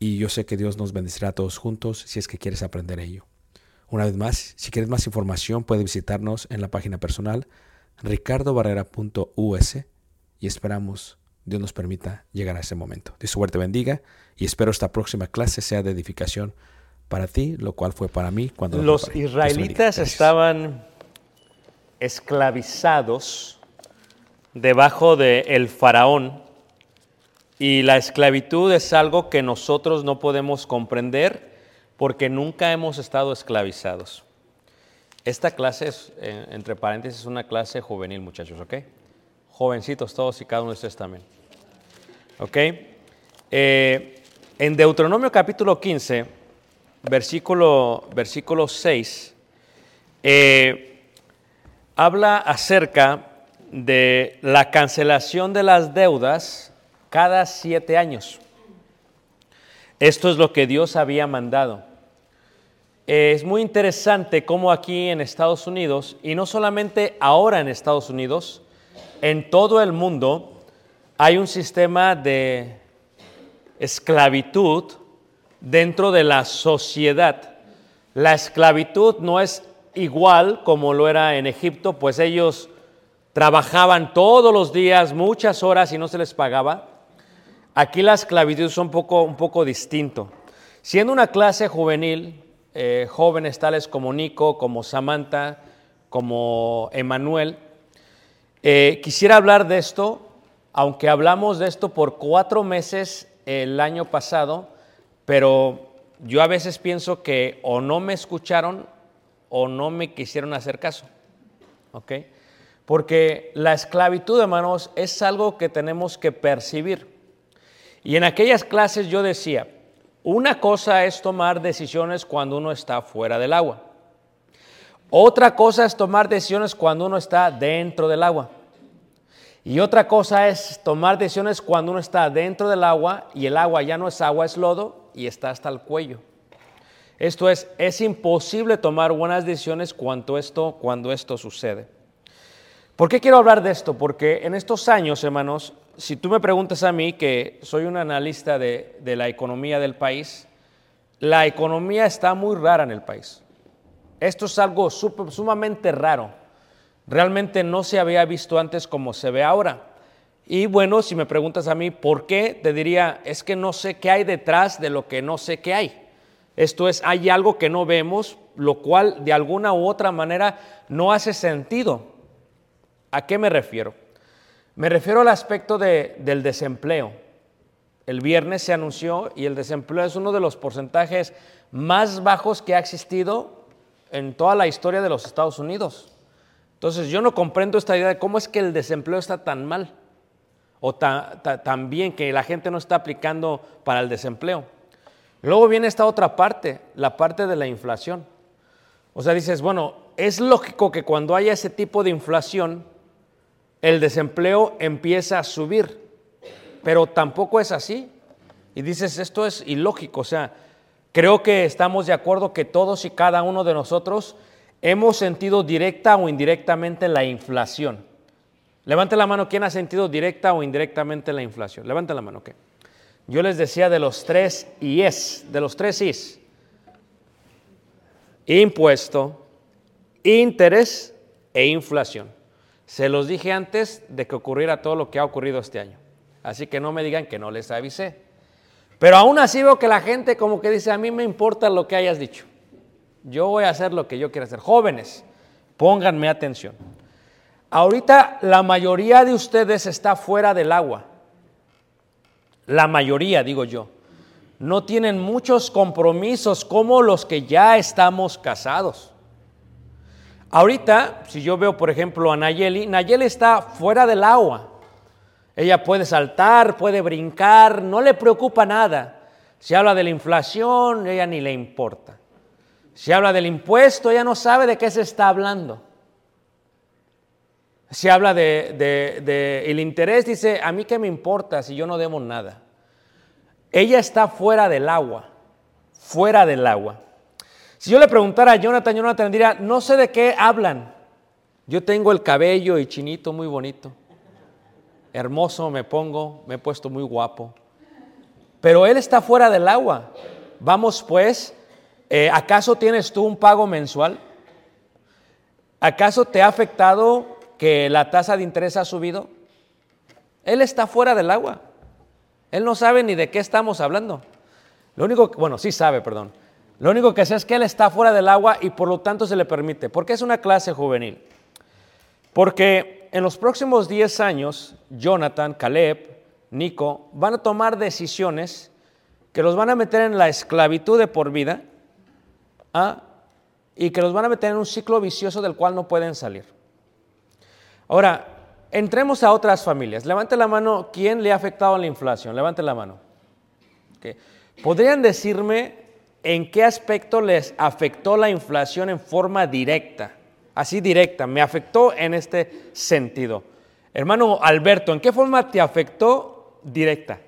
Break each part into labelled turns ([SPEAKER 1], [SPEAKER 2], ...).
[SPEAKER 1] y yo sé que Dios nos bendecirá a todos juntos si es que quieres aprender ello. Una vez más, si quieres más información, puedes visitarnos en la página personal ricardobarrera.us y esperamos Dios nos permita llegar a ese momento. Dios suerte bendiga y espero esta próxima clase sea de edificación para ti, lo cual fue para mí cuando lo
[SPEAKER 2] Los israelitas estaban esclavizados debajo del faraón y la esclavitud es algo que nosotros no podemos comprender porque nunca hemos estado esclavizados. Esta clase es, eh, entre paréntesis, una clase juvenil, muchachos, ¿ok? Jovencitos todos y cada uno de ustedes también. ¿Ok? Eh, en Deuteronomio capítulo 15, versículo, versículo 6, eh, habla acerca de la cancelación de las deudas cada siete años. Esto es lo que Dios había mandado. Es muy interesante cómo aquí en Estados Unidos, y no solamente ahora en Estados Unidos, en todo el mundo hay un sistema de esclavitud dentro de la sociedad. La esclavitud no es igual como lo era en Egipto, pues ellos trabajaban todos los días, muchas horas y no se les pagaba.
[SPEAKER 1] Aquí la esclavitud es un poco, un poco distinto. Siendo una clase juvenil, eh, jóvenes tales como Nico, como Samantha, como Emanuel, eh, quisiera hablar de esto, aunque hablamos de esto por cuatro meses el año pasado, pero yo a veces pienso que o no me escucharon o no me quisieron hacer caso. ¿Ok? Porque la esclavitud, hermanos, es algo que tenemos que percibir. Y en aquellas clases yo decía, una cosa es tomar decisiones cuando uno está fuera del agua. Otra cosa es tomar decisiones cuando uno está dentro del agua. Y otra cosa es tomar decisiones cuando uno está dentro del agua y el agua ya no es agua, es lodo y está hasta el cuello. Esto es, es imposible tomar buenas decisiones cuando esto, cuando esto sucede. ¿Por qué quiero hablar de esto? Porque en estos años, hermanos, si tú me preguntas a mí, que soy un analista de, la economía del país, la economía está muy rara en el país. Esto es algo sumamente raro. Realmente no se había visto antes como se ve ahora. Y bueno, si me preguntas a mí por qué, te diría, es que no sé qué hay detrás de lo que no sé qué hay. Esto es, hay algo que no vemos, lo cual de alguna u otra manera no hace sentido. ¿A qué me refiero? Me refiero al aspecto de- del desempleo. El viernes se anunció y el desempleo es uno de los porcentajes más bajos que ha existido en toda la historia de los Estados Unidos. Entonces yo no comprendo esta idea de cómo es que el desempleo está tan mal o ta- ta- tan bien que la gente no está aplicando para el desempleo. Luego viene esta otra parte, la parte de la inflación. O sea, dices, bueno, es lógico que cuando haya ese tipo de inflación, el desempleo empieza a subir, pero tampoco es así. Y dices, esto es ilógico. O sea, creo que estamos de acuerdo que todos y cada uno de nosotros hemos sentido directa o indirectamente la inflación. Levante la mano, ¿quién ha sentido directa o indirectamente la inflación? Levante la mano, ¿ok? Yo les decía de los tres IES, de los tres IS. Impuesto, interés e inflación. Se los dije antes de que ocurriera todo lo que ha ocurrido este año. Así que no me digan que no les avisé. Pero aún así veo que la gente como que dice, a mí me importa lo que hayas dicho. Yo voy a hacer lo que yo quiera hacer. Jóvenes, pónganme atención. Ahorita la mayoría de ustedes está fuera del agua. La mayoría, digo yo. No tienen muchos compromisos como los que ya estamos casados. Ahorita, si yo veo, por ejemplo, a Nayeli, Nayeli está fuera del agua. Ella puede saltar, puede brincar, no le preocupa nada. Si habla de la inflación, ella ni le importa. Si habla del impuesto, ella no sabe de qué se está hablando. Si habla de, de- interés, dice, a mí qué me importa si yo no debo nada. Ella está fuera del agua, fuera del agua. Si yo le preguntara a Jonathan, Jonathan diría, no sé de qué hablan. Yo tengo el cabello y chinito muy bonito. Hermoso me pongo, me he puesto muy guapo. Pero él está fuera del agua. Vamos pues, eh, ¿acaso tienes tú un pago mensual? ¿Acaso te ha afectado que la tasa de interés ha subido? Él está fuera del agua. Él no sabe ni de qué estamos hablando. Lo único, bueno, sí sabe, perdón. Lo único que sé es que él está fuera del agua y por lo tanto se le permite. Porque es una clase juvenil. Porque en los próximos 10 años, Jonathan, Caleb, Nico van a tomar decisiones que los van a meter en la esclavitud de por vida ¿ah? y que los van a meter en un ciclo vicioso del cual no pueden salir. Ahora, entremos a otras familias. Levante la mano, ¿quién le ha afectado la inflación? Levante la mano. ¿Podrían decirme en qué aspecto les afectó la inflación en forma directa? Así directa, me afectó en este sentido. Hermano Alberto, ¿en qué forma te afectó directa?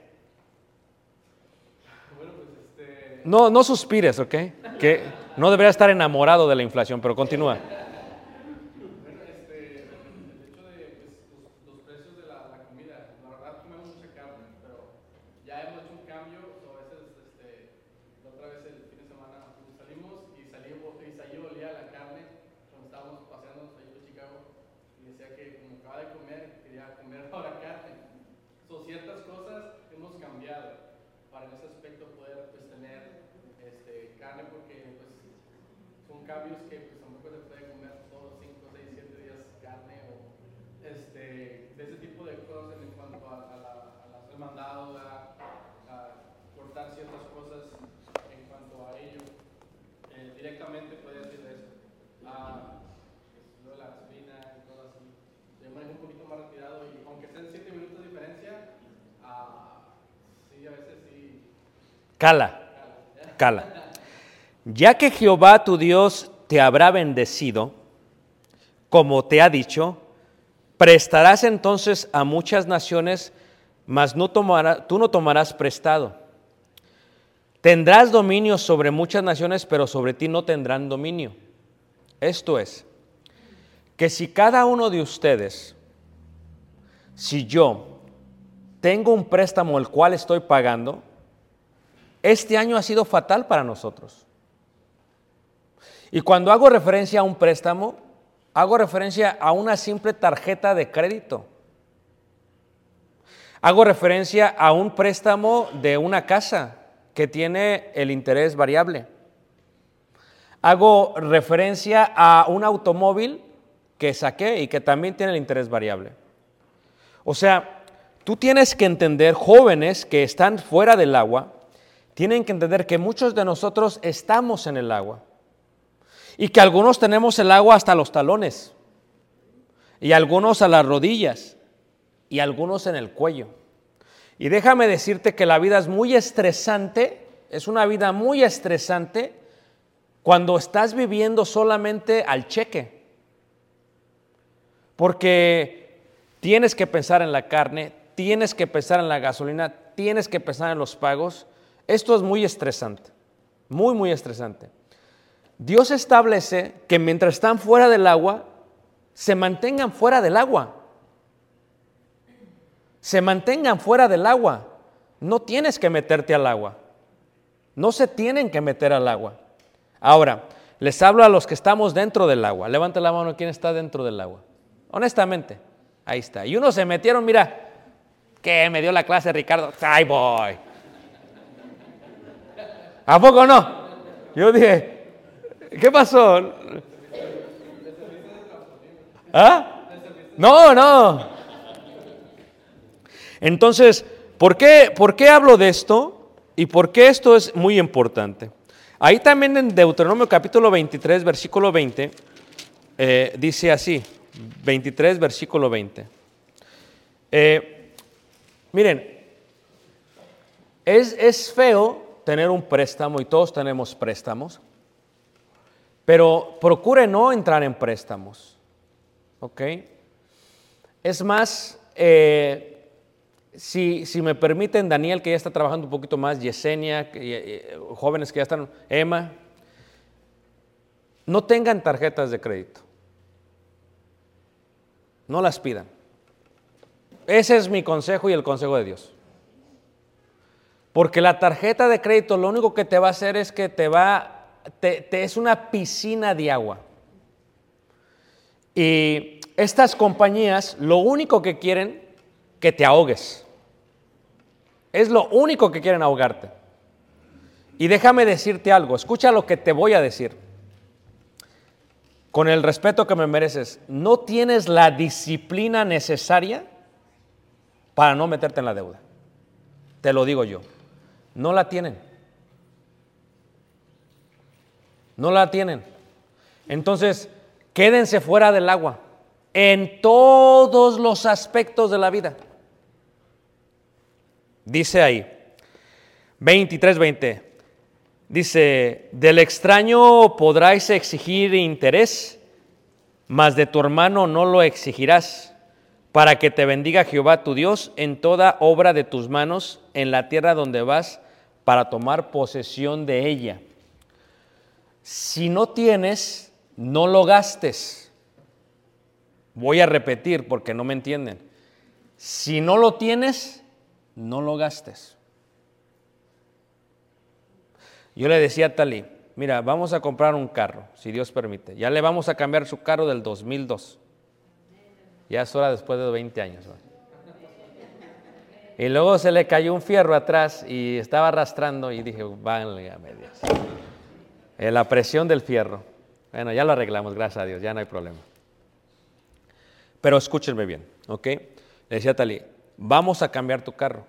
[SPEAKER 1] No, no suspires, ¿ok? Que no debería estar enamorado de la inflación, pero continúa.
[SPEAKER 3] Bueno, este, el hecho de pues, los, los precios de la, la comida, la verdad comemos mucha carne, pero ya hemos hecho un cambio, so, a veces, este, la otra vez el fin de semana pues, salimos y salimos, y salió olía a la carne cuando estábamos paseando ahí por Chicago y decía que como acaba de comer, quería comer ahora carne. So, ciertas cosas hemos cambiado cambios que pues, tampoco se puede comer todos 5, 6, 7 días carne o este, de ese tipo de cosas en cuanto a, a la, a la- al mandado, a, a cortar ciertas cosas en cuanto a ello. Eh, directamente puede decir eso. Ah, pues, lo de la gasolina y todo así. Yo manejo un poquito más retirado y aunque sean 7 minutos de diferencia, ah, sí, a veces sí.
[SPEAKER 1] Cala, cala. Ya que Jehová tu Dios te habrá bendecido, como te ha dicho, prestarás entonces a muchas naciones, mas no tú no tomarás prestado. Tendrás dominio sobre muchas naciones, pero sobre ti no tendrán dominio. Esto es, que si cada uno de ustedes, si yo tengo un préstamo el cual estoy pagando, este año ha sido fatal para nosotros. Y cuando hago referencia a un préstamo, hago referencia a una simple tarjeta de crédito. Hago referencia a un préstamo de una casa que tiene el interés variable. Hago referencia a un automóvil que saqué y que también tiene el interés variable. O sea, tú tienes que entender, jóvenes que están fuera del agua, tienen que entender que muchos de nosotros estamos en el agua y que algunos tenemos el agua hasta los talones y algunos a las rodillas y algunos en el cuello. Y déjame decirte que la vida es muy estresante, es una vida muy estresante cuando estás viviendo solamente al cheque. Porque tienes que pensar en la carne, tienes que pensar en la gasolina, tienes que pensar en los pagos. Esto es muy estresante, muy, muy estresante. Dios establece que mientras están fuera del agua, se mantengan fuera del agua. Se mantengan fuera del agua. No tienes que meterte al agua. No se tienen que meter al agua. Ahora, les hablo a los que estamos dentro del agua. Levante la mano quién está dentro del agua. Honestamente, ahí está. Y unos se metieron, mira, que me dio la clase Ricardo. Ahí. ¿A poco no? Yo dije, ¿qué pasó? ¿Ah? No, no. Entonces, ¿por qué, ¿por qué hablo de esto? ¿Y por qué esto es muy importante? Ahí también en Deuteronomio capítulo 23, versículo 20, eh, dice así, 23, versículo 20. Eh, miren, es, es feo tener un préstamo y todos tenemos préstamos, pero procure no entrar en préstamos, ¿ok? Es más, eh, si, si me permiten, Daniel, que ya está trabajando un poquito más, Yesenia, que- eh, jóvenes que ya están, Emma, no tengan tarjetas de crédito. No las pidan. Ese es mi consejo y el consejo de Dios. Porque la tarjeta de crédito lo único que te va a hacer es que te va, te, es una piscina de agua. Y estas compañías lo único que quieren que te ahogues. Es lo único que quieren ahogarte. Y déjame decirte algo, escucha lo que te voy a decir. Con el respeto que me mereces, no tienes la disciplina necesaria para no meterte en la deuda. Te lo digo yo. No la tienen. No la tienen. Entonces, quédense fuera del agua en todos los aspectos de la vida. Dice ahí, 23, 20. Dice, del extraño podráis exigir interés, mas de tu hermano no lo exigirás, para que te bendiga Jehová tu Dios en toda obra de tus manos en la tierra donde vas para tomar posesión de ella. Si no tienes, no lo gastes. Voy a repetir porque no me entienden. Si no lo tienes, no lo gastes. Yo le decía a Talí, mira, vamos a comprar un carro, si Dios permite. Ya le vamos a cambiar su carro del 2002. Ya es hora después de 20 años. Y luego se le cayó un fierro atrás y estaba arrastrando y dije, válgame Dios. Eh, La presión del fierro. Bueno, ya lo arreglamos, gracias a Dios, ya no hay problema. Pero escúchenme bien, ¿ok? Le decía a Tali, vamos a cambiar tu carro,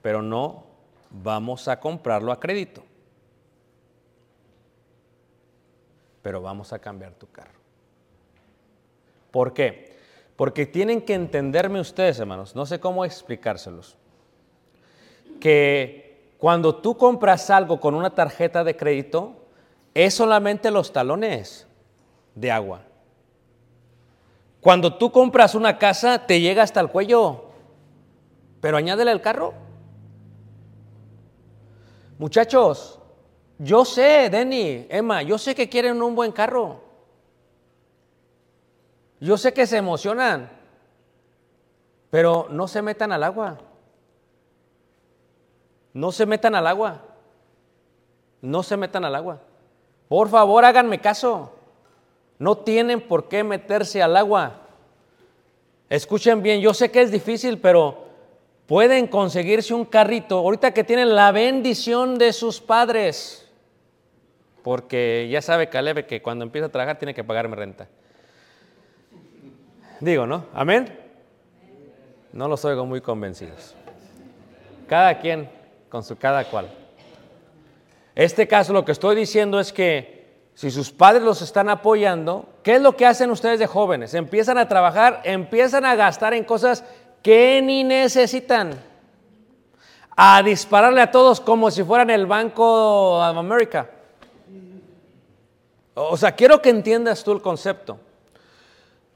[SPEAKER 1] pero no vamos a comprarlo a crédito. Pero vamos a cambiar tu carro. ¿Por qué? Porque tienen que entenderme ustedes, hermanos, no sé cómo explicárselos. Que cuando tú compras algo con una tarjeta de crédito, es solamente los talones de agua. Cuando tú compras una casa, te llega hasta el cuello, pero añádele el carro. Muchachos, yo sé, Denny, Emma, yo sé que quieren un buen carro. Yo sé que se emocionan, pero no se metan al agua. No se metan al agua. No se metan al agua. Por favor, háganme caso. No tienen por qué meterse al agua. Escuchen bien, yo sé que es difícil, pero pueden conseguirse un carrito ahorita que tienen la bendición de sus padres. Porque ya sabe Caleb que cuando empieza a trabajar tiene que pagarme renta. Digo, ¿no? Amén. No los oigo muy convencidos. Cada quien con su cada cual. Este caso lo que estoy diciendo es que si sus padres los están apoyando, ¿qué es lo que hacen ustedes de jóvenes? Empiezan a trabajar, empiezan a gastar en cosas que ni necesitan. A dispararle a todos como si fueran el Banco of America. O sea, quiero que entiendas tú el concepto.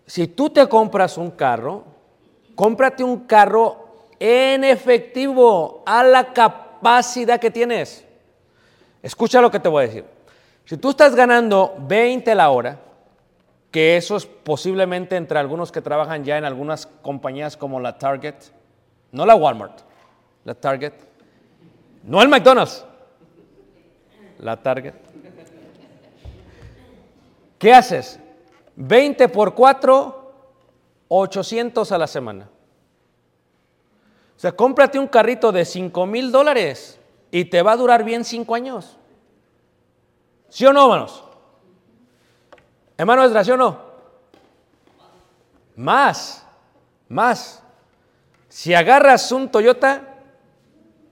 [SPEAKER 1] Si tú te compras un carro, cómprate un carro en efectivo a la capacidad que tienes. Escucha lo que te voy a decir. Si tú estás ganando 20 la hora, que eso es posiblemente entre algunos que trabajan ya en algunas compañías como la Target, no la Walmart, la Target, no el McDonald's, la Target. ¿Qué haces? 20 por 4, 800 a la semana. O sea, cómprate un carrito de 5 mil dólares y te va a durar bien 5 años. ¿Sí o no, hermanos? Hermano Esdras, ¿sí o no? Más, más. Si agarras un Toyota,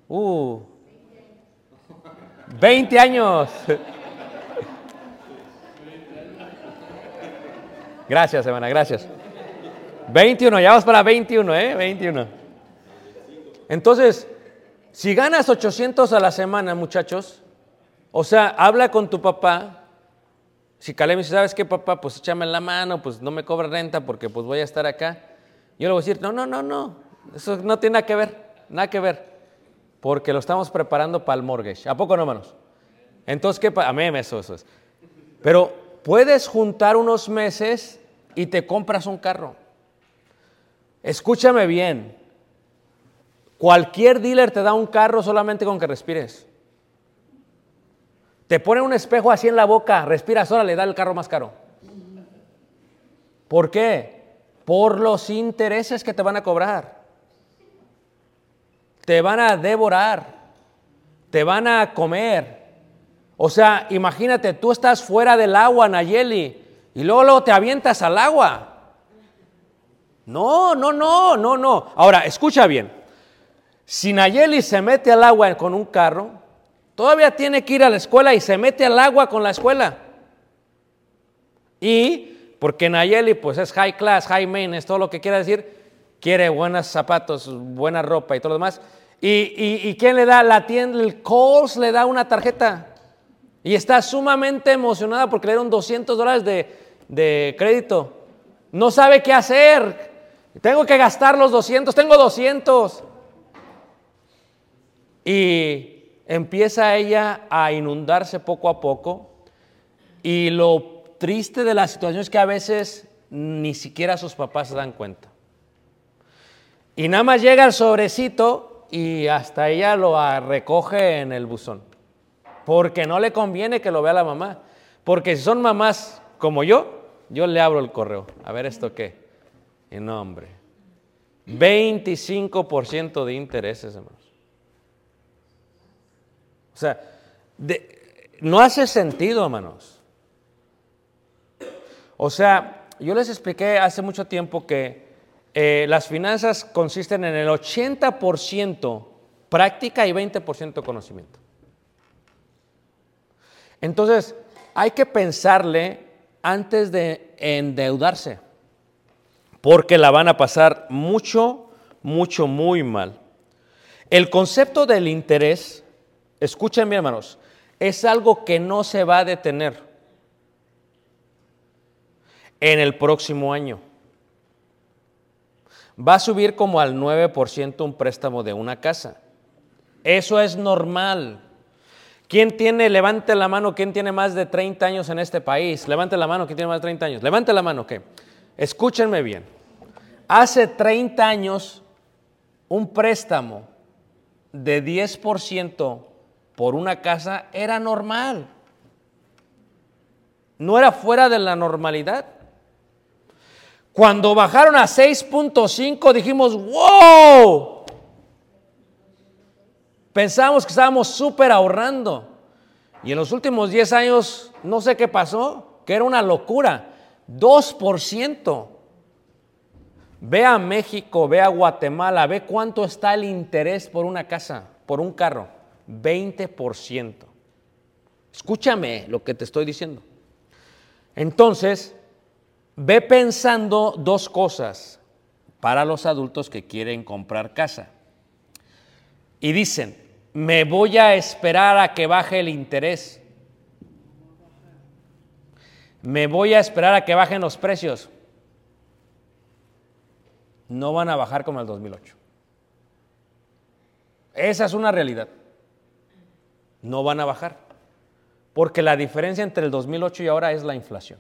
[SPEAKER 1] uh, 20 años. Gracias, hermana, gracias. 21, ya vamos para 21, ¿eh? 21. Entonces, si ganas 800 a la semana, muchachos, o sea, habla con tu papá. Si Caleb dice, ¿sabes qué, papá? Pues échame la mano, pues no me cobra renta porque pues voy a estar acá. Yo le voy a decir, no, no, no, no, eso no tiene nada que ver, nada que ver, porque lo estamos preparando para el mortgage. ¿A poco no, hermanos? Entonces, ¿qué pasa? Amén, eso, eso es. Pero puedes juntar unos meses y te compras un carro. Escúchame bien. Cualquier dealer te da un carro solamente con que respires. Te pone un espejo así en la boca, respiras, ahora le da el carro más caro. ¿Por qué? Por los intereses que te van a cobrar. Te van a devorar. Te van a comer. O sea, imagínate, tú estás fuera del agua, Nayeli, y luego, luego te avientas al agua. No, no, no, no, no. Ahora, escucha bien. Si Nayeli se mete al agua con un carro, todavía tiene que ir a la escuela y se mete al agua con la escuela. Y porque Nayeli pues es high class, high main, es todo lo que quiere decir, quiere buenos zapatos, buena ropa y todo lo demás. ¿Y, y, y quién le da? La tienda, el Coles le da una tarjeta. Y está sumamente emocionada porque le dieron 200 dólares de, de crédito. No sabe qué hacer. Tengo que gastar los 200, tengo 200. Y empieza ella a inundarse poco a poco. Y lo triste de la situación es que a veces ni siquiera sus papás se dan cuenta. Y nada más llega el sobrecito y hasta ella lo recoge en el buzón. Porque no le conviene que lo vea la mamá. Porque si son mamás como yo, yo le abro el correo. A ver esto qué. Y no, hombre. 25% de intereses, hermanos. O sea, no hace sentido, hermanos. O sea, yo les expliqué hace mucho tiempo que eh, las finanzas consisten en el 80% práctica y 20% conocimiento. Entonces, hay que pensarle antes de endeudarse, porque la van a pasar mucho, mucho, muy mal. El concepto del interés, escuchen hermanos, es algo que no se va a detener en el próximo año. Va a subir como al 9% un préstamo de una casa. Eso es normal. ¿Quién tiene, levante la mano, quién tiene más de 30 años en este país? Levante la mano, ¿quién tiene más de 30 años? Levante la mano, ¿qué? Escúchenme bien. Hace 30 años, un préstamo de 10% por una casa era normal. No era fuera de la normalidad. Cuando bajaron a 6.5 dijimos, wow. Pensábamos que estábamos súper ahorrando. Y en los últimos 10 años, no sé qué pasó, que era una locura. 2%. Ve a México, ve a Guatemala, ve cuánto está el interés por una casa, por un carro. 20%. Escúchame lo que te estoy diciendo. Entonces, ve pensando dos cosas para los adultos que quieren comprar casa. Y dicen, me voy a esperar a que baje el interés. Me voy a esperar a que bajen los precios. No van a bajar como el 2008. Esa es una realidad. No van a bajar. Porque la diferencia entre el 2008 y ahora es la inflación.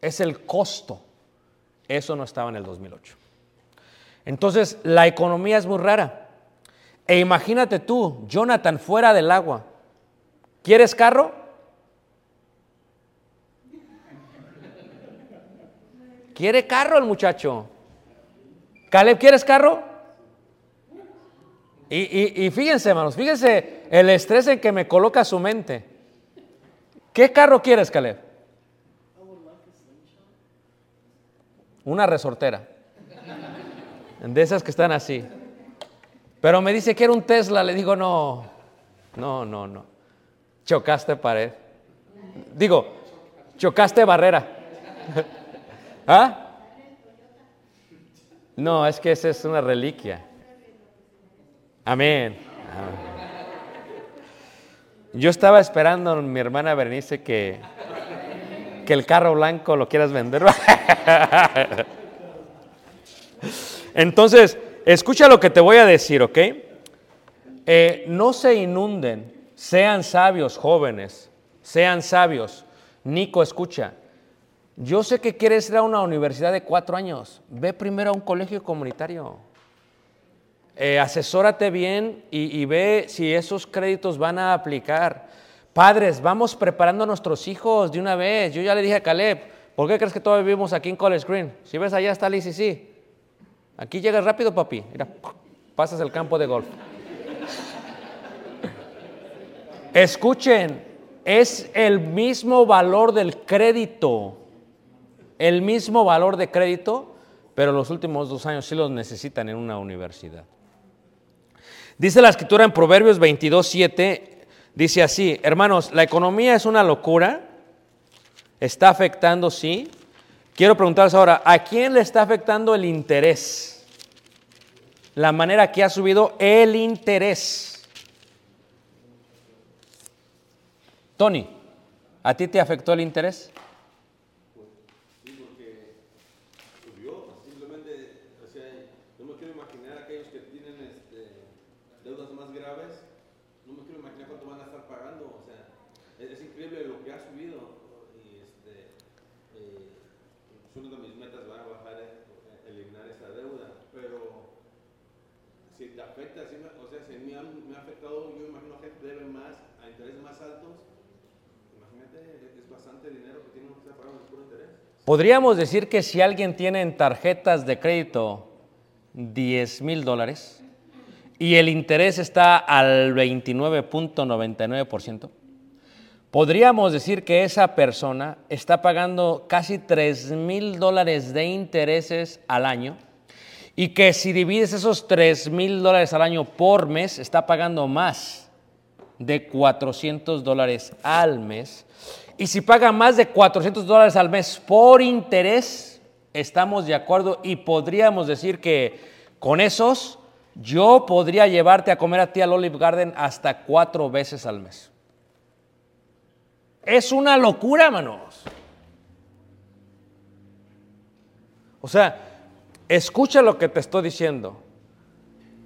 [SPEAKER 1] Es el costo. Eso no estaba en el 2008. Entonces, la economía es muy rara. E imagínate tú, Jonathan, fuera del agua. ¿Quieres carro? ¿Quiere carro el muchacho? Caleb, ¿quieres carro? Y, y- y fíjense, hermanos, fíjense el estrés en que me coloca su mente. ¿Qué carro quieres, Caleb? Una resortera. De esas que están así. Pero me dice que era un Tesla. Le digo, no, no, no, no. Chocaste pared. Digo, chocaste barrera. ¿Ah? No, es que esa es una reliquia. Amén. Yo estaba esperando, mi hermana Berenice, que, que el carro blanco lo quieras vender. Entonces, escucha lo que te voy a decir, ¿ok? Eh, no se inunden, sean sabios, jóvenes, sean sabios. Nico, escucha. Yo sé que quieres ir a una universidad de cuatro años. Ve primero a un colegio comunitario. Eh, asesórate bien y, y ve si esos créditos van a aplicar. Padres, vamos preparando a nuestros hijos de una vez. Yo ya le dije a Caleb, ¿por qué crees que todavía vivimos aquí en College Green? Si ves allá está el ICC. Aquí llegas rápido, papi. Mira, pasas el campo de golf. Escuchen, es el mismo valor del crédito. El mismo valor de crédito, pero los últimos dos años sí los necesitan en una universidad. Dice la escritura en Proverbios 22, 7, dice así, hermanos, la economía es una locura, está afectando, sí. Quiero preguntarles ahora, ¿a quién le está afectando el interés? La manera que ha subido el interés. Tony, ¿a ti te afectó el interés?
[SPEAKER 4] subió, simplemente, o sea, no me quiero imaginar aquellos que tienen este, deudas más graves, no me quiero imaginar cuánto van a estar pagando, o sea, es, es increíble lo que ha subido y este, eh, es una de mis metas va a bajar, eh, eliminar esa deuda, pero si te afecta, si me- o sea, si me ha, me ha afectado, yo imagino que debe más, a intereses más altos, imagínate, es bastante dinero que tiene uno que estar pagando por puro interés.
[SPEAKER 1] Podríamos decir que si alguien tiene en tarjetas de crédito 10 mil dólares y el interés está al 29.99%, podríamos decir que esa persona está pagando casi 3 mil dólares de intereses al año y que si divides esos 3 mil dólares al año por mes, está pagando más de 400 dólares al mes. Y si paga más de 400 dólares al mes por interés, estamos de acuerdo y podríamos decir que con esos yo podría llevarte a comer a ti al Olive Garden hasta cuatro veces al mes. Es una locura, hermanos. O sea, escucha lo que te estoy diciendo.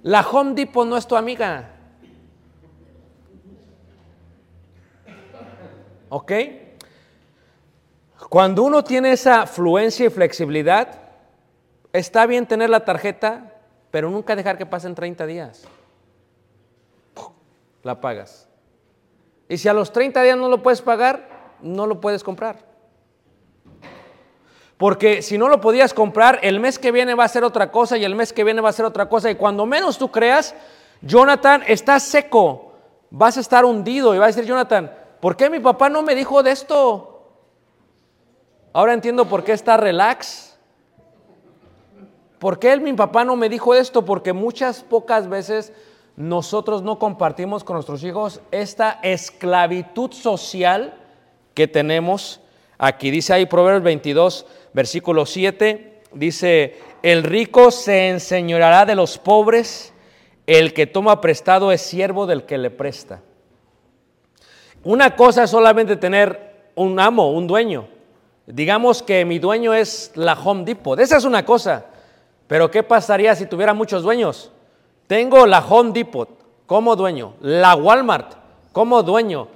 [SPEAKER 1] La Home Depot no es tu amiga. ¿Ok? Cuando uno tiene esa fluencia y flexibilidad, está bien tener la tarjeta, pero nunca dejar que pasen 30 días. La pagas. Y si a los 30 días no lo puedes pagar, no lo puedes comprar. Porque si no lo podías comprar, el mes que viene va a ser otra cosa y el mes que viene va a ser otra cosa. Y cuando menos tú creas, Jonathan, estás seco, vas a estar hundido y va a decir, Jonathan, ¿por qué mi papá no me dijo de esto? Ahora entiendo por qué está relax. ¿Por qué él, mi papá no me dijo esto? Porque muchas pocas veces nosotros no compartimos con nuestros hijos esta esclavitud social que tenemos aquí. Dice ahí Proverbios 22, versículo 7, dice, el rico se enseñoreará de los pobres, el que toma prestado es siervo del que le presta. Una cosa es solamente tener un amo, un dueño. Digamos que mi dueño es la Home Depot. Esa es una cosa. Pero ¿qué pasaría si tuviera muchos dueños? Tengo la Home Depot como dueño, la Walmart como dueño,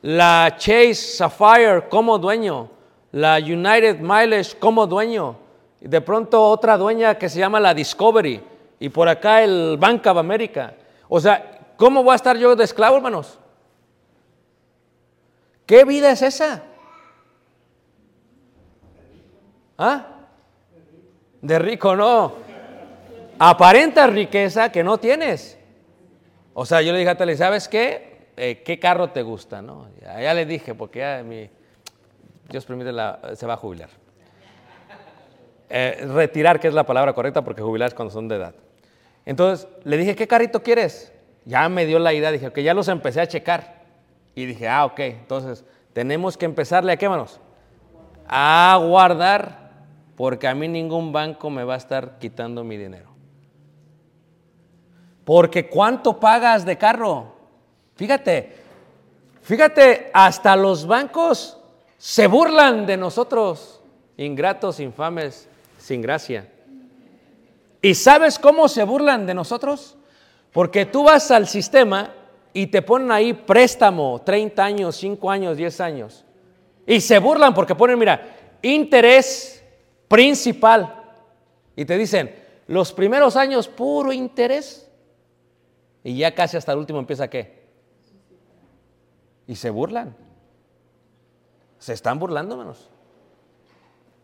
[SPEAKER 1] la Chase Sapphire como dueño, la United Mileage como dueño, y de pronto otra dueña que se llama la Discovery, y por acá el Bank of America. O sea, ¿cómo voy a estar yo de esclavo, hermanos? ¿Qué vida es esa? ¿Ah? De rico no. Aparenta riqueza que no tienes. O sea, yo le dije a Tele, ¿sabes qué? Eh, ¿Qué carro te gusta? No? Ya, le dije, porque ya mi, Dios permite, se va a jubilar. Eh, retirar, que es la palabra correcta, porque jubilar es cuando son de edad. Entonces, le dije, ¿qué carrito quieres? Ya me dio la idea, dije, que ya los empecé a checar. Y dije, ah, ok, entonces, tenemos que empezarle a qué, manos? A guardar porque a mí ningún banco me va a estar quitando mi dinero. Porque ¿cuánto pagas de carro? Fíjate, fíjate, hasta los bancos se burlan de nosotros, ingratos, infames, sin gracia. ¿Y sabes cómo se burlan de nosotros? Porque tú vas al sistema y te ponen ahí préstamo, 30 años, 5 años, 10 años. Y se burlan porque ponen, mira, interés principal. Y te dicen, los primeros años puro interés. Y ya casi hasta el último empieza qué. Y se burlan. Se están burlando, menos.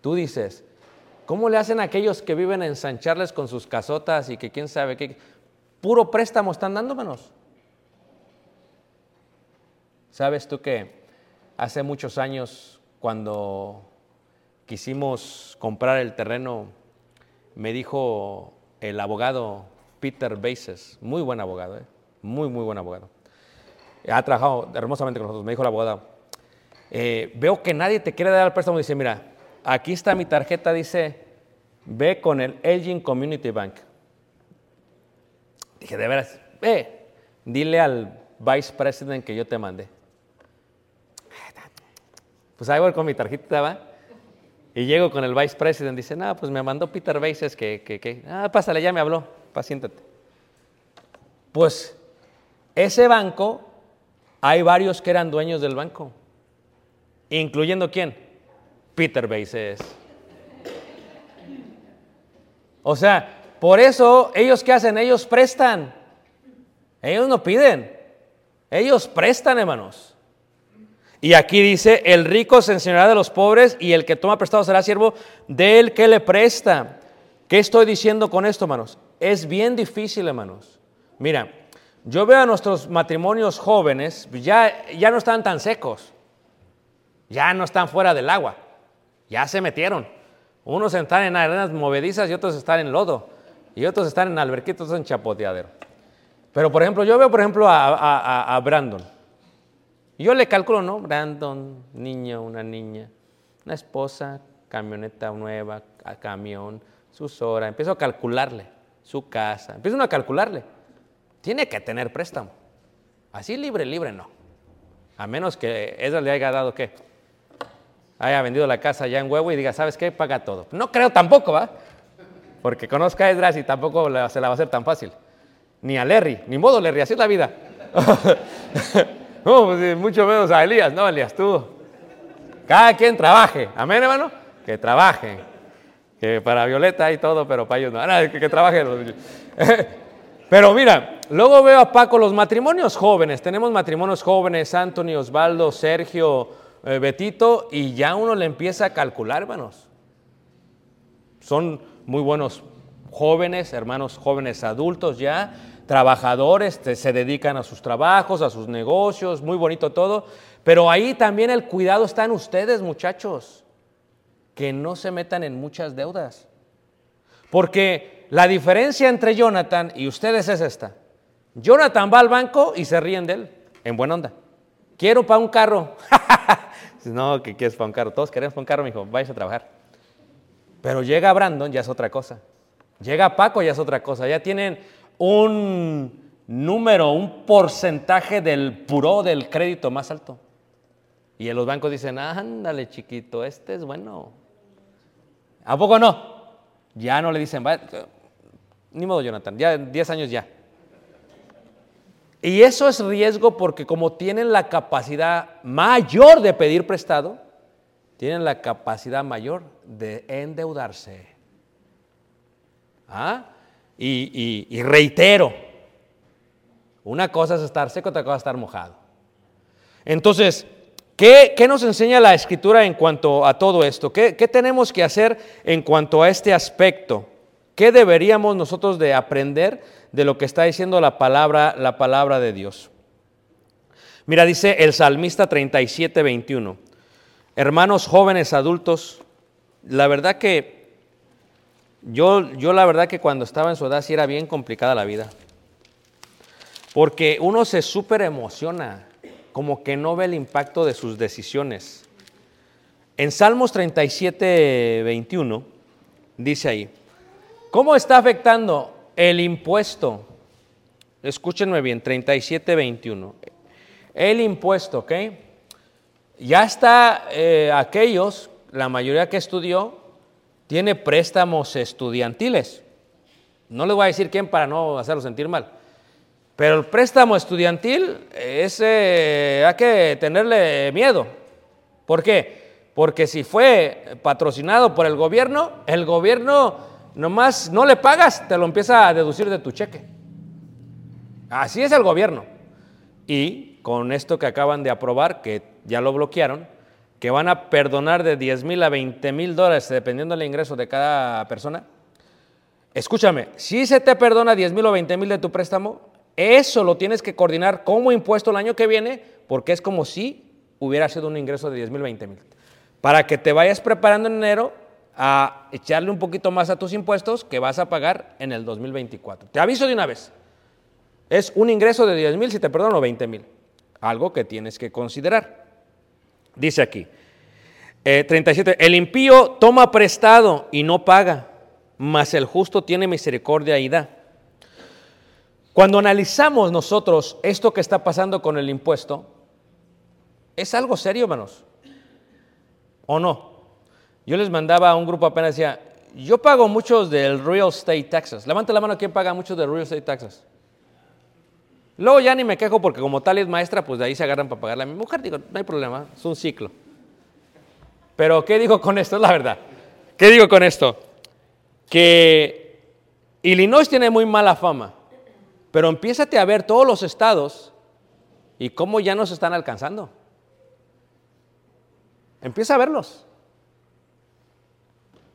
[SPEAKER 1] Tú dices, ¿cómo le hacen a aquellos que viven en San Charles con sus casotas y que quién sabe qué? Puro préstamo están dando, menos. ¿Sabes tú que hace muchos años, cuando quisimos comprar el terreno, me dijo el abogado Peter Bases, muy buen abogado, ¿eh? muy, muy buen abogado. Ha trabajado hermosamente con nosotros. Me dijo el abogado, eh, veo que nadie te quiere dar el préstamo. Dice, mira, aquí está mi tarjeta, dice, ve con el Elgin Community Bank. Dije, de veras, ve, dile al vice president que yo te mandé. Pues ahí voy con mi tarjeta, ¿va? Y llego con el vice president, dice, no, pues me mandó Peter Bases que, que, que, ah, pásale, ya me habló, paciéntate. Pues ese banco, hay varios que eran dueños del banco, incluyendo quién? Peter Bases. O sea, por eso, ellos qué hacen? Ellos prestan. Ellos no piden. Ellos prestan, hermanos. Y aquí dice, el rico se enseñará de los pobres y el que toma prestado será siervo del que le presta. ¿Qué estoy diciendo con esto, hermanos? Es bien difícil, hermanos. Mira, yo veo a nuestros matrimonios jóvenes, ya, ya no están tan secos. Ya no están fuera del agua. Ya se metieron. Unos están en arenas movedizas y otros están en lodo. Y otros están en alberquitos, en chapoteadero. Pero, por ejemplo, yo veo, por ejemplo, a, Brandon. Yo le calculo, ¿no? Brandon, niño, una niña, una esposa, camioneta nueva, ca- camión, sus horas. Empiezo a calcularle su casa. Empiezo uno a calcularle. Tiene que tener préstamo. Así libre, libre no. A menos que Ezra le haya dado qué. Haya vendido la casa ya en huevo y diga, ¿sabes qué? Paga todo. No creo tampoco, ¿va? Porque conozca a Esdras y tampoco se la va a hacer tan fácil. Ni a Larry, ni modo Larry, así es la vida. no, eh, mucho menos a Elías, no, Elías, tú. Cada quien trabaje, amén, hermano, que trabaje. Que para Violeta hay todo, pero para ellos no. Ah, que, que trabaje. Pero mira, luego veo a Paco los matrimonios jóvenes. Tenemos matrimonios jóvenes, Anthony, Osvaldo, Sergio, eh, Betito, y ya uno le empieza a calcular, hermanos. Son muy buenos jóvenes, hermanos jóvenes adultos ya, trabajadores, se dedican a sus trabajos, a sus negocios, muy bonito todo. Pero ahí también el cuidado está en ustedes, muchachos, que no se metan en muchas deudas. Porque la diferencia entre Jonathan y ustedes es esta. Jonathan va al banco y se ríen de él, en buena onda. Quiero para un carro. no, que quieres para un carro. Todos queremos para un carro, mijo. Vayas a trabajar. Pero llega Brandon, ya es otra cosa. Llega Paco, ya es otra cosa. Ya tienen un número, un porcentaje del puro del crédito más alto. Y en los bancos dicen, ándale chiquito, este es bueno. ¿A poco no? Ya no le dicen, "Va, ni modo Jonathan, ya 10 años ya. Y eso es riesgo porque como tienen la capacidad mayor de pedir prestado, tienen la capacidad mayor de endeudarse. ¿Ah? Y, reitero, una cosa es estar seco, otra cosa es estar mojado. Entonces, ¿qué, qué nos enseña la escritura en cuanto a todo esto? ¿Qué, qué tenemos que hacer en cuanto a este aspecto? ¿Qué deberíamos nosotros de aprender de lo que está diciendo la palabra, la palabra de Dios? Mira, dice el salmista 37, 21. Hermanos jóvenes, adultos, la verdad que yo, yo la verdad que cuando estaba en su edad sí era bien complicada la vida. Porque uno se súper emociona, como que no ve el impacto de sus decisiones. En Salmos 37, 21, dice ahí, ¿cómo está afectando el impuesto? Escúchenme bien, 37, 21. El impuesto, ¿ok? Ya está eh, aquellos, la mayoría que estudió, tiene préstamos estudiantiles. No les voy a decir quién para no hacerlo sentir mal. Pero el préstamo estudiantil, ese hay que tenerle miedo. ¿Por qué? Porque si fue patrocinado por el gobierno, el gobierno nomás no le pagas, te lo empieza a deducir de tu cheque. Así es el gobierno. Y con esto que acaban de aprobar, que ya lo bloquearon, que van a perdonar de 10 mil a 20 mil dólares, dependiendo del ingreso de cada persona. Escúchame, si se te perdona 10 mil o 20 mil de tu préstamo, eso lo tienes que coordinar como impuesto el año que viene, porque es como si hubiera sido un ingreso de 10 mil, 20 mil. Para que te vayas preparando en enero a echarle un poquito más a tus impuestos que vas a pagar en el 2024. Te aviso de una vez. Es un ingreso de 10 mil si te perdono 20 mil. Algo que tienes que considerar. Dice aquí, eh, 37, el impío toma prestado y no paga, mas el justo tiene misericordia y da. Cuando analizamos nosotros esto que está pasando con el impuesto, es algo serio, hermanos. ¿O no? Yo les mandaba a un grupo apenas decía, yo pago muchos del real estate taxes. Levanta la mano quién paga muchos del real estate taxes. Luego ya ni me quejo porque como tal es maestra, pues de ahí se agarran para pagarle a mi mujer. Digo, no hay problema, es un ciclo. Pero ¿qué digo con esto? Es la verdad. ¿Qué digo con esto? Que Illinois tiene muy mala fama, pero empiézate a ver todos los estados y cómo ya nos están alcanzando. Empieza a verlos.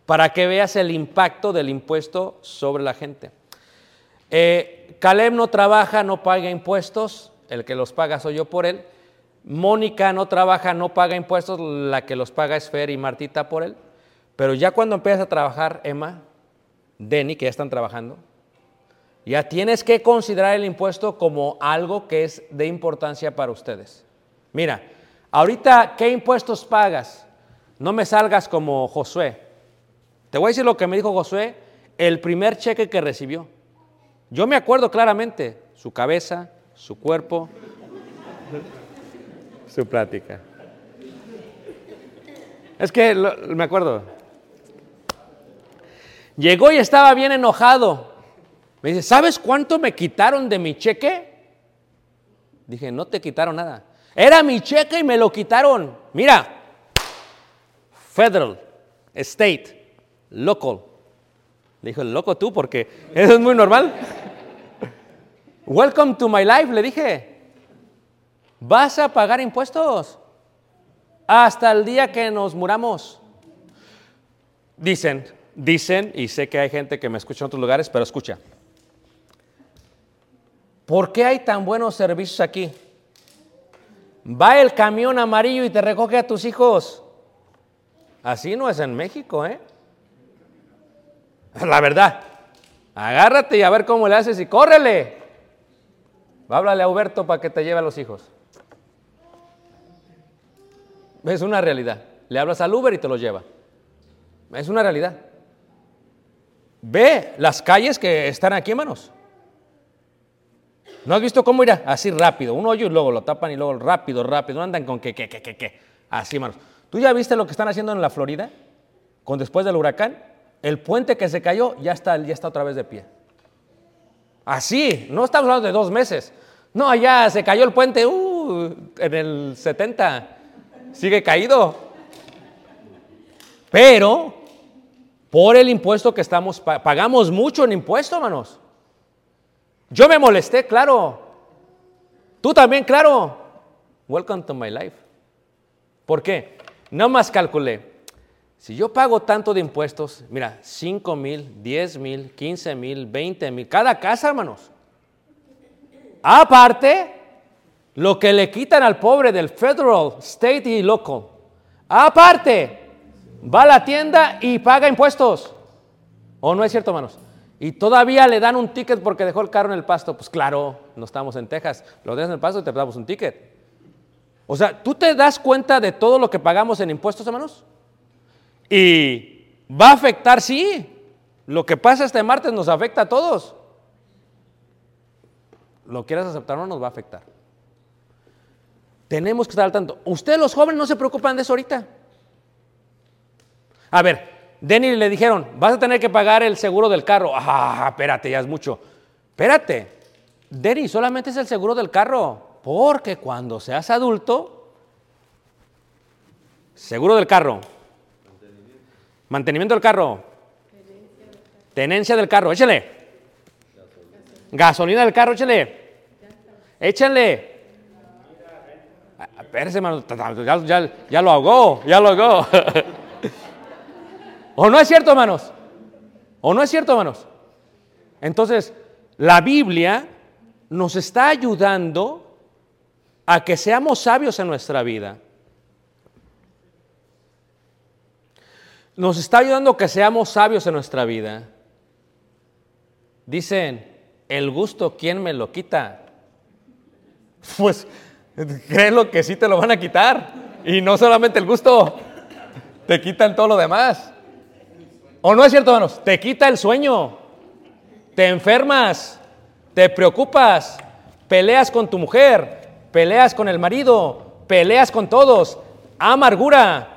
[SPEAKER 1] Para que veas el impacto del impuesto sobre la gente. Eh, Caleb no trabaja, no paga impuestos, el que los paga soy yo por él. Mónica no trabaja, no paga impuestos, la que los paga es Fer y Martita por él. Pero ya cuando empiezas a trabajar, Emma, Denny, que ya están trabajando, ya tienes que considerar el impuesto como algo que es de importancia para ustedes. Mira, ahorita, ¿qué impuestos pagas? No me salgas como Josué. Te voy a decir lo que me dijo Josué el primer cheque que recibió. Yo me acuerdo claramente, su cabeza, su cuerpo, su plática. Es que lo- me acuerdo. Llegó y estaba bien enojado. Me dice, ¿sabes cuánto me quitaron de mi cheque? Dije, no te quitaron nada. Era mi cheque y me lo quitaron. Mira, federal, state, local. Le dijo, loco tú, porque eso es muy normal. Welcome to my life, le dije. Vas a pagar impuestos hasta el día que nos muramos. Dicen, dicen, y sé que hay gente que me escucha en otros lugares, pero escucha. ¿Por qué hay tan buenos servicios aquí? Va el camión amarillo y te recoge a tus hijos. Así no es en México, ¿eh? La verdad. Agárrate y a ver cómo le haces y córrele. Háblale a Huberto para que te lleve a los hijos. Es una realidad. Le hablas al Uber y te los lleva. Es una realidad. Ve las calles que están aquí, hermanos. ¿No has visto cómo irá? Así rápido. Un hoyo y luego lo tapan y luego rápido, rápido. No andan con que, que, que, que, que. Así, hermanos. ¿Tú ya viste lo que están haciendo en la Florida? Con después del huracán. El puente que se cayó ya está, ya está otra vez de pie. Así. No estamos hablando de dos meses. No, ya se cayó el puente uh, en el 70. Sigue caído. Pero por el impuesto que estamos pa- pagamos mucho en impuesto, hermanos. Yo me molesté, claro. Tú también, claro. Welcome to my life. ¿Por qué? No más calculé. Si yo pago tanto de impuestos, mira, 5 mil, 10 mil, 15 mil, 20 mil, cada casa, hermanos. Aparte, lo que le quitan al pobre del federal, state y local. Aparte, va a la tienda y paga impuestos. ¿O no es cierto, hermanos? Y todavía le dan un ticket porque dejó el carro en el pasto. Pues claro, no estamos en Texas. Lo dejas en el pasto y te damos un ticket. O sea, ¿tú te das cuenta de todo lo que pagamos en impuestos, hermanos? Y va a afectar, sí. Lo que pasa este martes nos afecta a todos. Lo quieras aceptar o no, nos va a afectar. Tenemos que estar al tanto. Ustedes los jóvenes no se preocupan de eso ahorita. A ver, Denny le dijeron, vas a tener que pagar el seguro del carro. Ah, espérate, ya es mucho. Espérate. Denny, solamente es el seguro del carro. Porque cuando seas adulto, seguro del carro, mantenimiento del carro, tenencia del carro, échale. Gasolina del carro, échale. Échale. Ah, Espérese, hermano, ya, ya- ya lo ahogó, ya lo ahogó. ¿O no es cierto, hermanos? ¿O no es cierto, hermanos? Entonces, la Biblia nos está ayudando a que seamos sabios en nuestra vida. Nos está ayudando a que seamos sabios en nuestra vida. Dicen, el gusto, ¿quién me lo quita? Pues créelo que sí te lo van a quitar. Y no solamente el gusto, te quitan todo lo demás. ¿O no es cierto, hermanos? Te quita el sueño, te enfermas, te preocupas, peleas con tu mujer, peleas con el marido, peleas con todos, amargura.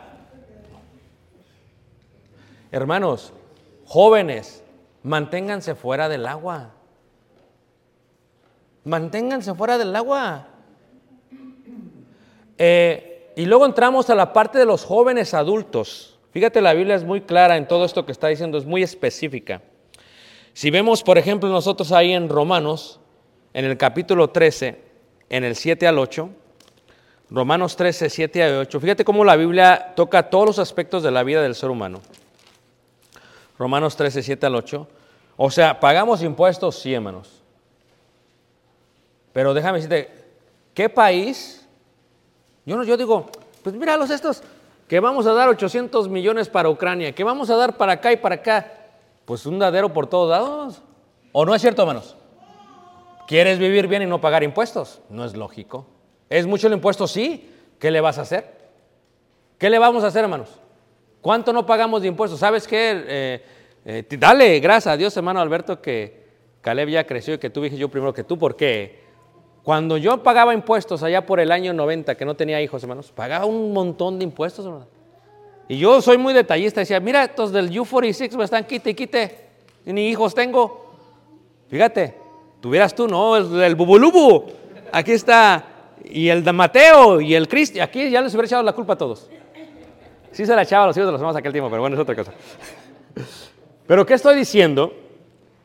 [SPEAKER 1] Hermanos, jóvenes, manténganse fuera del agua. Manténganse fuera del agua. Eh, y luego entramos a la parte de los jóvenes adultos. Fíjate, la Biblia es muy clara en todo esto que está diciendo, es muy específica. Si vemos, por ejemplo, nosotros ahí en Romanos, en el capítulo 13, en el 7 al 8, Romanos 13, 7 al 8, fíjate cómo la Biblia toca todos los aspectos de la vida del ser humano. Romanos 13, 7 al 8. O sea, pagamos impuestos, sí, hermanos. Pero déjame decirte, ¿qué país Yo, no, yo digo, pues míralos estos, que vamos a dar 800 millones para Ucrania, que vamos a dar para acá y para acá. Pues un dadero por todos lados. ¿O no es cierto, hermanos? ¿Quieres vivir bien y no pagar impuestos? No es lógico. ¿Es mucho el impuesto? Sí. ¿Qué le vas a hacer? ¿Qué le vamos a hacer, hermanos? ¿Cuánto no pagamos de impuestos? ¿Sabes qué? Eh, eh, dale, gracias a Dios, hermano Alberto, que Caleb ya creció y que tú dije yo primero que tú, porque cuando yo pagaba impuestos allá por el año 90, que no tenía hijos, hermanos, pagaba un montón de impuestos, hermano. Y yo soy muy detallista, decía, mira, estos del U46 me están quite y quite, ni hijos tengo. Fíjate, tuvieras tú, no, el del Bubulubu, aquí está, y el de Mateo, y el Cristi, aquí ya les hubiera echado la culpa a todos. Sí se la echaba los hijos de los demás aquel tiempo, pero bueno, es otra cosa. Pero ¿qué estoy diciendo?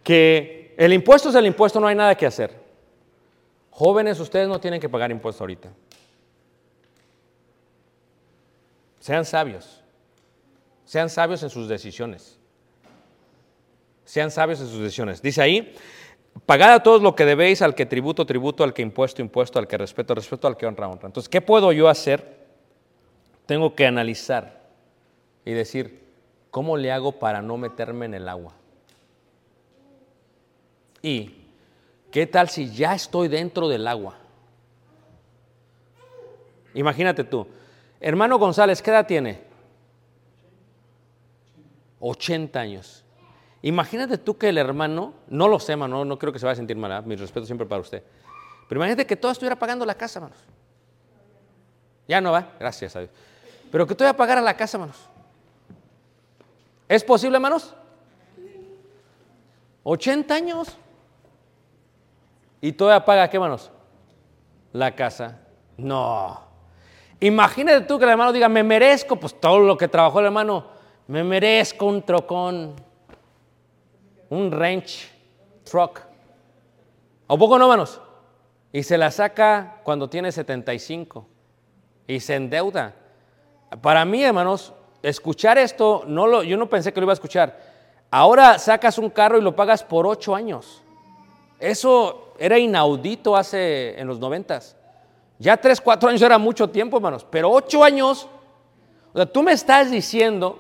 [SPEAKER 1] Que el impuesto es el impuesto, no hay nada que hacer. Jóvenes, ustedes no tienen que pagar impuestos ahorita. Sean sabios. Sean sabios en sus decisiones. Sean sabios en sus decisiones. Dice ahí, pagad a todos lo que debéis, al que tributo, tributo, al que impuesto, impuesto, al que respeto, respeto, al que honra, honra. Entonces, ¿qué puedo yo hacer? Tengo que analizar y decir, ¿cómo le hago para no meterme en el agua? Y, ¿qué tal si ya estoy dentro del agua? Imagínate tú, hermano González, ¿qué edad tiene? 80 años. Imagínate tú que el hermano, no lo sé, hermano, no creo que se vaya a sentir mal, ¿ah? mi respeto siempre para usted. Pero imagínate que todo estuviera pagando la casa, hermanos. Ya no va, gracias a Dios. Pero que todavía pagara la casa, hermanos. ¿Es posible, hermanos? 80 años. Y todavía paga, ¿qué, hermanos? La casa. No. Imagínate tú que el hermano diga, me merezco, pues todo lo que trabajó el hermano, me merezco un trocón, un wrench, truck. ¿A poco no, hermanos? Y se la saca cuando tiene 75 y se endeuda. Para mí, hermanos, escuchar esto, no lo, yo no pensé que lo iba a escuchar. Ahora sacas un carro y lo pagas por ocho años. Eso era inaudito hace en los noventas. Ya tres, cuatro años era mucho tiempo, hermanos, pero ocho años, o sea, tú me estás diciendo,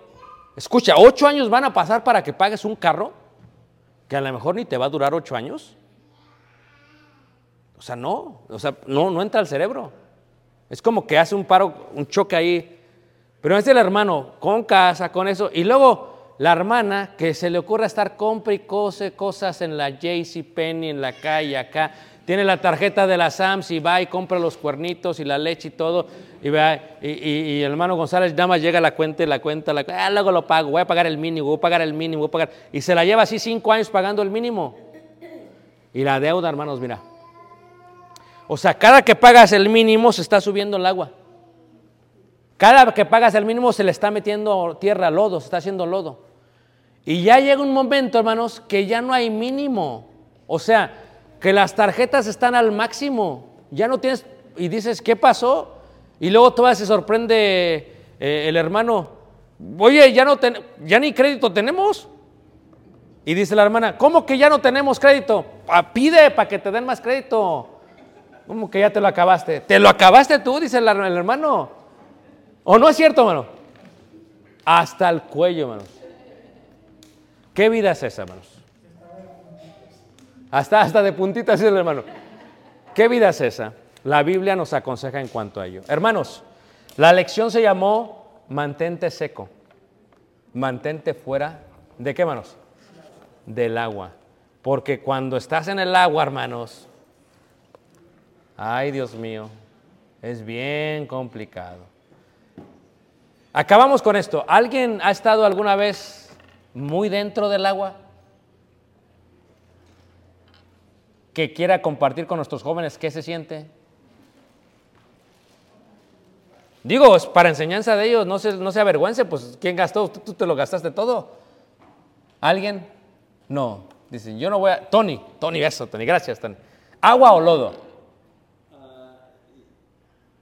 [SPEAKER 1] escucha, ocho años van a pasar para que pagues un carro que a lo mejor ni te va a durar ocho años. O sea, no, o sea, no, no entra al cerebro. Es como que hace un paro, un choque ahí. Pero es el hermano con casa, con eso. Y luego la hermana que se le ocurre estar compre y cose cosas en la JC Penny, en la calle acá. Tiene la tarjeta de la Sams y va y compra los cuernitos y la leche y todo. Y, va, y el hermano González nada más llega a la cuenta y la cuenta, la, ah, luego lo pago, voy a pagar el mínimo, voy a pagar el mínimo, voy a pagar. Y se la lleva así cinco años pagando el mínimo. Y la deuda, hermanos, mira. O sea, cada que pagas el mínimo se está subiendo el agua. Cada que pagas el mínimo se le está metiendo tierra, lodo, se está haciendo lodo. Y ya llega un momento, hermanos, que ya no hay mínimo. O sea, que las tarjetas están al máximo. Ya no tienes, y dices, ¿qué pasó? Y luego todavía se sorprende eh, el hermano, oye, ya, no ya ni crédito tenemos. Y dice la hermana, ¿cómo que ya no tenemos crédito? Pide para que te den más crédito. ¿Cómo que ya te lo acabaste? ¿Te lo acabaste tú? Dice el hermano. ¿O no es cierto, hermano? Hasta el cuello, hermanos. ¿Qué vida es esa, hermanos? Hasta, hasta de puntita, dice el hermano. ¿Qué vida es esa? La Biblia nos aconseja en cuanto a ello. Hermanos, la lección se llamó mantente seco. Mantente fuera de qué, hermanos? Del agua. Porque cuando estás en el agua, hermanos, ay Dios mío, es bien complicado. Acabamos con esto. ¿Alguien ha estado alguna vez muy dentro del agua? Que quiera compartir con nuestros jóvenes qué se siente. Digo, para enseñanza de ellos, no se, no se avergüence, pues ¿quién gastó? Tú, tú te lo gastaste todo. ¿Alguien? No. Dicen, yo no voy a... Tony, Tony, eso, Tony, gracias, Tony. ¿Agua o lodo?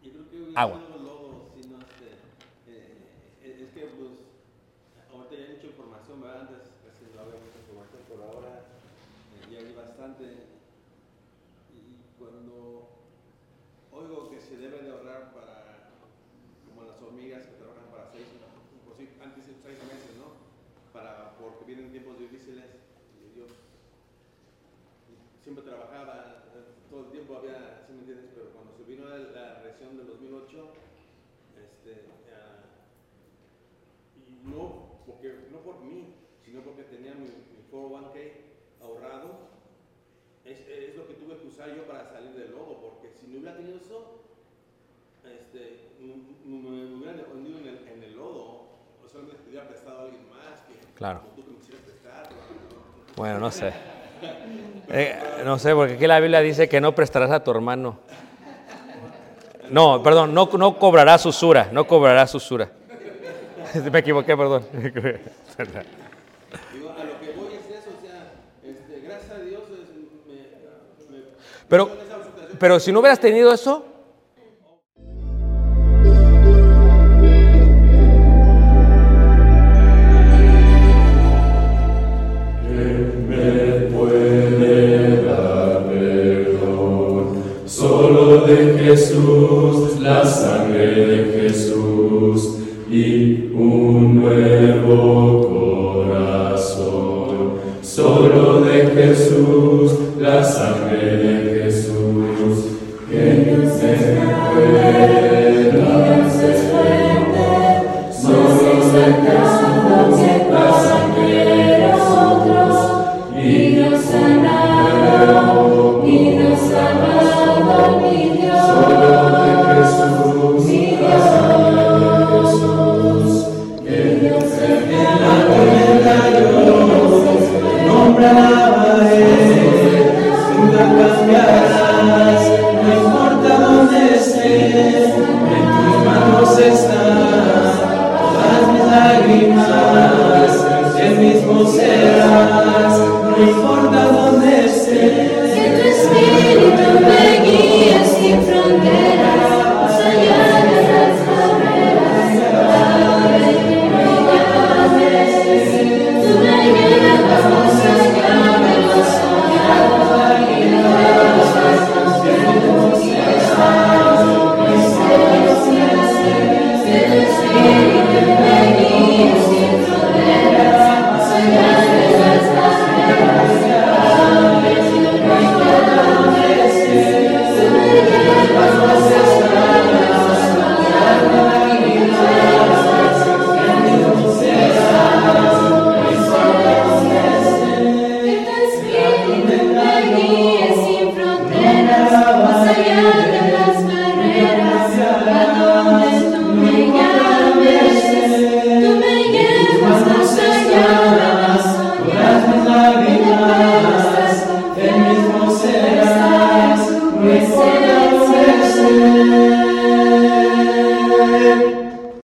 [SPEAKER 4] Que
[SPEAKER 1] Agua.
[SPEAKER 4] no lodo, sino este, eh, eh, es que pues ahorita ya hay mucha información, ¿verdad? Antes casi no había mucha información, pero ahora eh, ya hay bastante. Y cuando oigo que se debe de ahorrar para siempre trabajaba, eh, todo el tiempo había, ¿sí me entiendes? Pero cuando se vino la, la recesión del 2008, este, ah, y no, porque, no por mí, sino porque tenía mi, mi 401k ahorrado, es, es lo que tuve que usar yo para salir del lodo, porque si no hubiera tenido eso, este, me hubiera hundido en el, en el lodo, o solamente hubiera prestado a alguien más que,
[SPEAKER 5] Claro.
[SPEAKER 4] tú que me quisieras prestar. ¿no?
[SPEAKER 5] Bueno, no sé. Eh, no sé, porque aquí la Biblia dice que no prestarás a tu hermano. No, perdón, no, no cobrarás usura, no cobrarás usura. Me equivoqué, perdón. Pero, pero si no hubieras tenido eso,